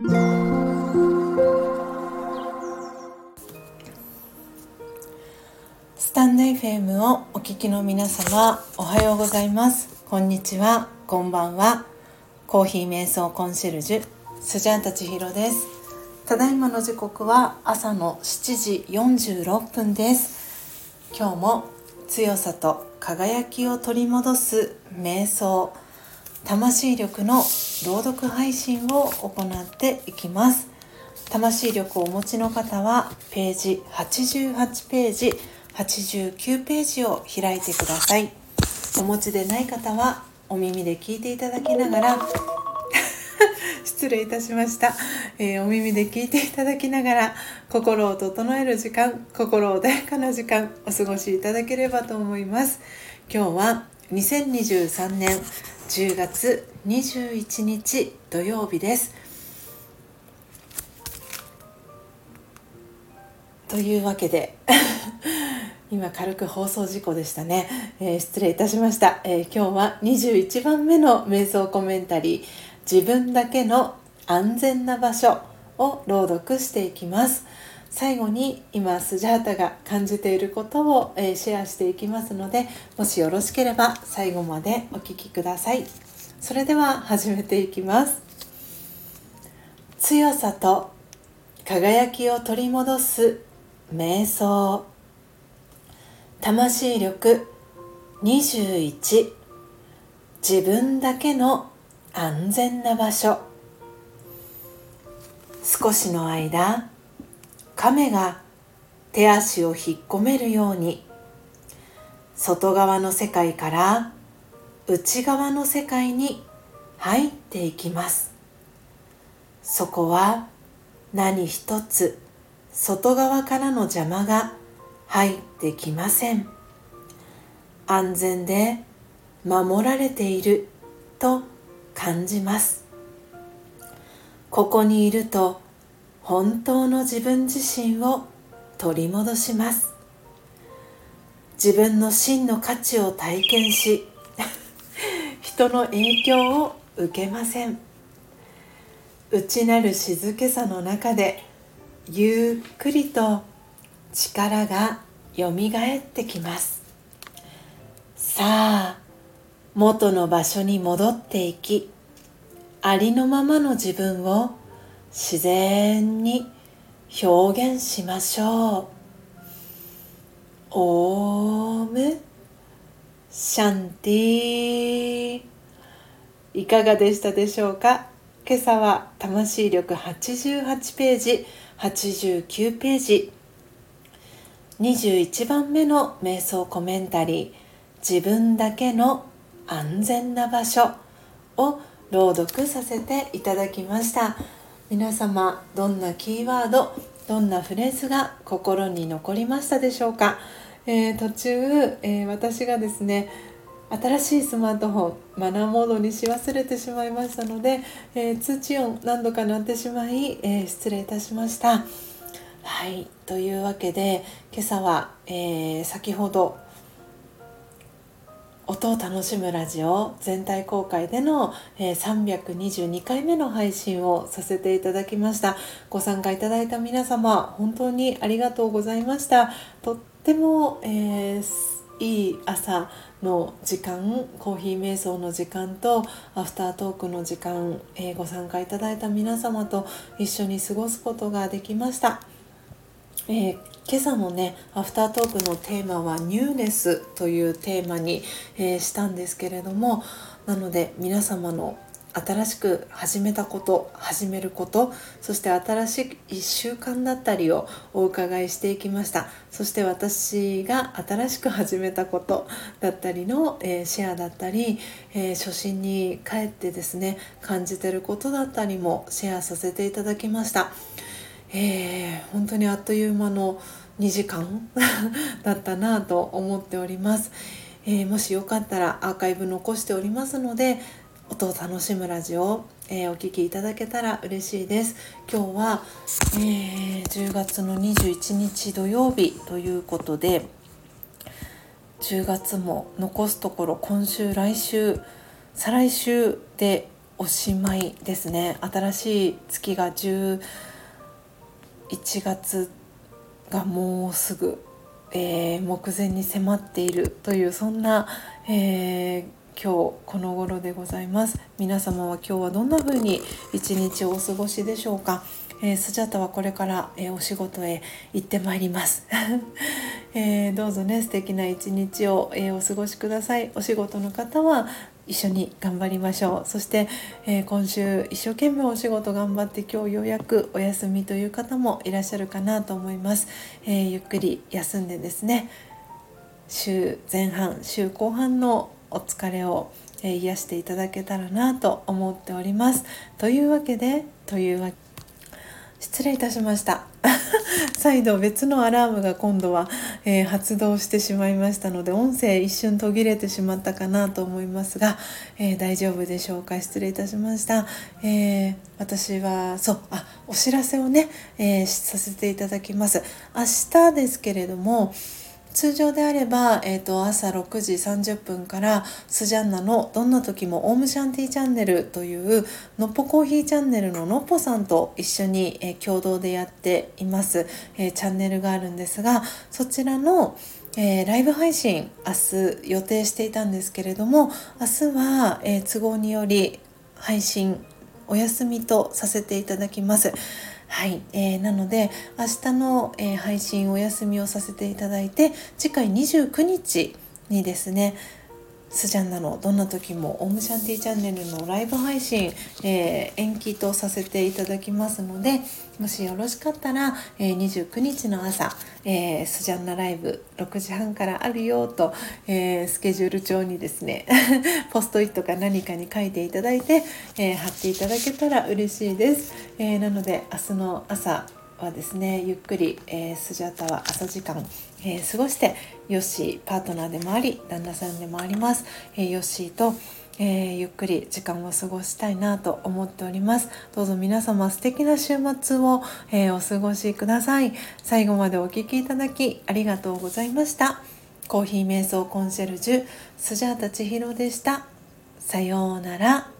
スタンド FM をお聞きの皆様おはようございます。こんにちは。こんばんは。コーヒー瞑想コンシェルジュスジャータ千尋です。ただいまの時刻は朝の7時46分です。今日も強さと輝きを取り戻す瞑想。魂力の朗読配信を行っていきます。魂力をお持ちの方はページ88ページ89ページを開いてください。お持ちでない方はお耳で聞いていただきながら 失礼いたしました、えー、お耳で聞いていただきながら心を整える時間心穏やかな時間お過ごしいただければと思います。今日は2023年10月21日土曜日です。というわけで 今軽く放送事故でしたね、えー、失礼いたしました、えー、今日は21番目の瞑想コメンタリー自分だけの安全な場所を朗読していきます。最後に今スジャータが感じていることを、えー、シェアしていきますのでもしよろしければ最後までお聞きください。それでは始めていきます。強さと輝きを取り戻す瞑想。魂力。21自分だけの安全な場所。少しの間亀が手足を引っ込めるように外側の世界から内側の世界に入っていきます。そこは何一つ外側からの邪魔が入ってきません。安全で守られていると感じます。ここにいると本当の自分自身を取り戻します。自分の真の価値を体験し 人の影響を受けません。内なる静けさの中でゆっくりと力がよみがえってきます。さあ元の場所に戻っていきありのままの自分を自然に表現しましょう。オーム。シャンティ。いかがでしたでしょうか？今朝は魂力88ページ89ページ。21番目の瞑想コメンタリー自分だけの安全な場所を朗読させていただきました。皆様どんなキーワードどんなフレーズが心に残りましたでしょうか、えー、途中、えー、私がですね新しいスマートフォンマナーモードにし忘れてしまいましたので、えー、通知音何度か鳴ってしまい、えー、失礼いたしました。はいというわけで今朝は、えー、先ほど音を楽しむラジオ全体公開での、え、322回目の配信をさせていただきました。ご参加いただいた皆様本当にありがとうございました。とっても、えーいい朝の時間コーヒー瞑想の時間とアフタートークの時間、えー、ご参加いただいた皆様と一緒に過ごすことができました、えー、今朝のねアフタートークのテーマはニューネスというテーマに、えー、したんですけれどもなので皆様の新しく始めたこと始めることそして新しい習慣だったりをお伺いしていきました。そして私が新しく始めたことだったりの、えー、シェアだったり、えー、初心に帰ってですね感じてることだったりもシェアさせていただきました、えー、本当にあっという間の2時間 だったなと思っております、えもしよかったらアーカイブ残しておりますので音を楽しむラジオ、えー、お聴きいただけたら嬉しいです。今日は、えー、10月の21日土曜日ということで10月も残すところ今週来週再来週でおしまいですね。新しい月が1月がもうすぐ、えー、目前に迫っているというそんな、えー、今日この頃でございます。皆様は今日はどんな風に一日をお過ごしでしょうか、えー、スジャタはこれから、えー、お仕事へ行ってまいります、えー、どうぞね素敵な一日を、えお過ごしください。お仕事の方は一緒に頑張りましょう。そして、えー、今週一生懸命お仕事頑張って今日ようやくお休みという方もいらっしゃるかなと思います、えー、ゆっくり休んでですね週前半週後半のお疲れを、えー、癒していただけたらなと思っております。というわけでというわけ失礼いたしました。再度別のアラームが今度は、えー、発動してしまいましたので音声一瞬途切れてしまったかなと思いますが、えー、大丈夫でしょうか？失礼いたしました、えー、私はそうあお知らせをね、えさせていただきます。明日ですけれども通常であれば、えーと、朝6時30分からスジャンナの「どんな時もオウムシャンティーチャンネル」というのっぽコーヒーチャンネルののっぽさんと一緒に、えー、共同でやっています、えー、チャンネルがあるんですがそちらの、えー、ライブ配信明日予定していたんですけれども明日は、え都合により配信お休みとさせていただきます。はい、えー、なので明日の、えー、配信お休みをさせていただいて次回29日にですねスジャンナのどんな時もオムシャンティチャンネルのライブ配信、えー、延期とさせていただきますのでもしよろしかったら、えー、29日の朝、えー、スジャンナライブ6時半からあるよと、えー、スケジュール帳にですね ポストイットか何かに書いていただいて、え貼っていただけたら嬉しいです、えなので明日の朝はですねゆっくり、えースジャタは朝時間えー、過ごしてヨッシーパートナーでもあり旦那さんでもあります、えー、ヨッシーと、え、ゆっくり時間を過ごしたいなと思っております。どうぞ皆様素敵な週末を、えお過ごしください。最後までお聴きいただきありがとうございました。コーヒー瞑想コンシェルジュスジャータ千尋でした。さようなら。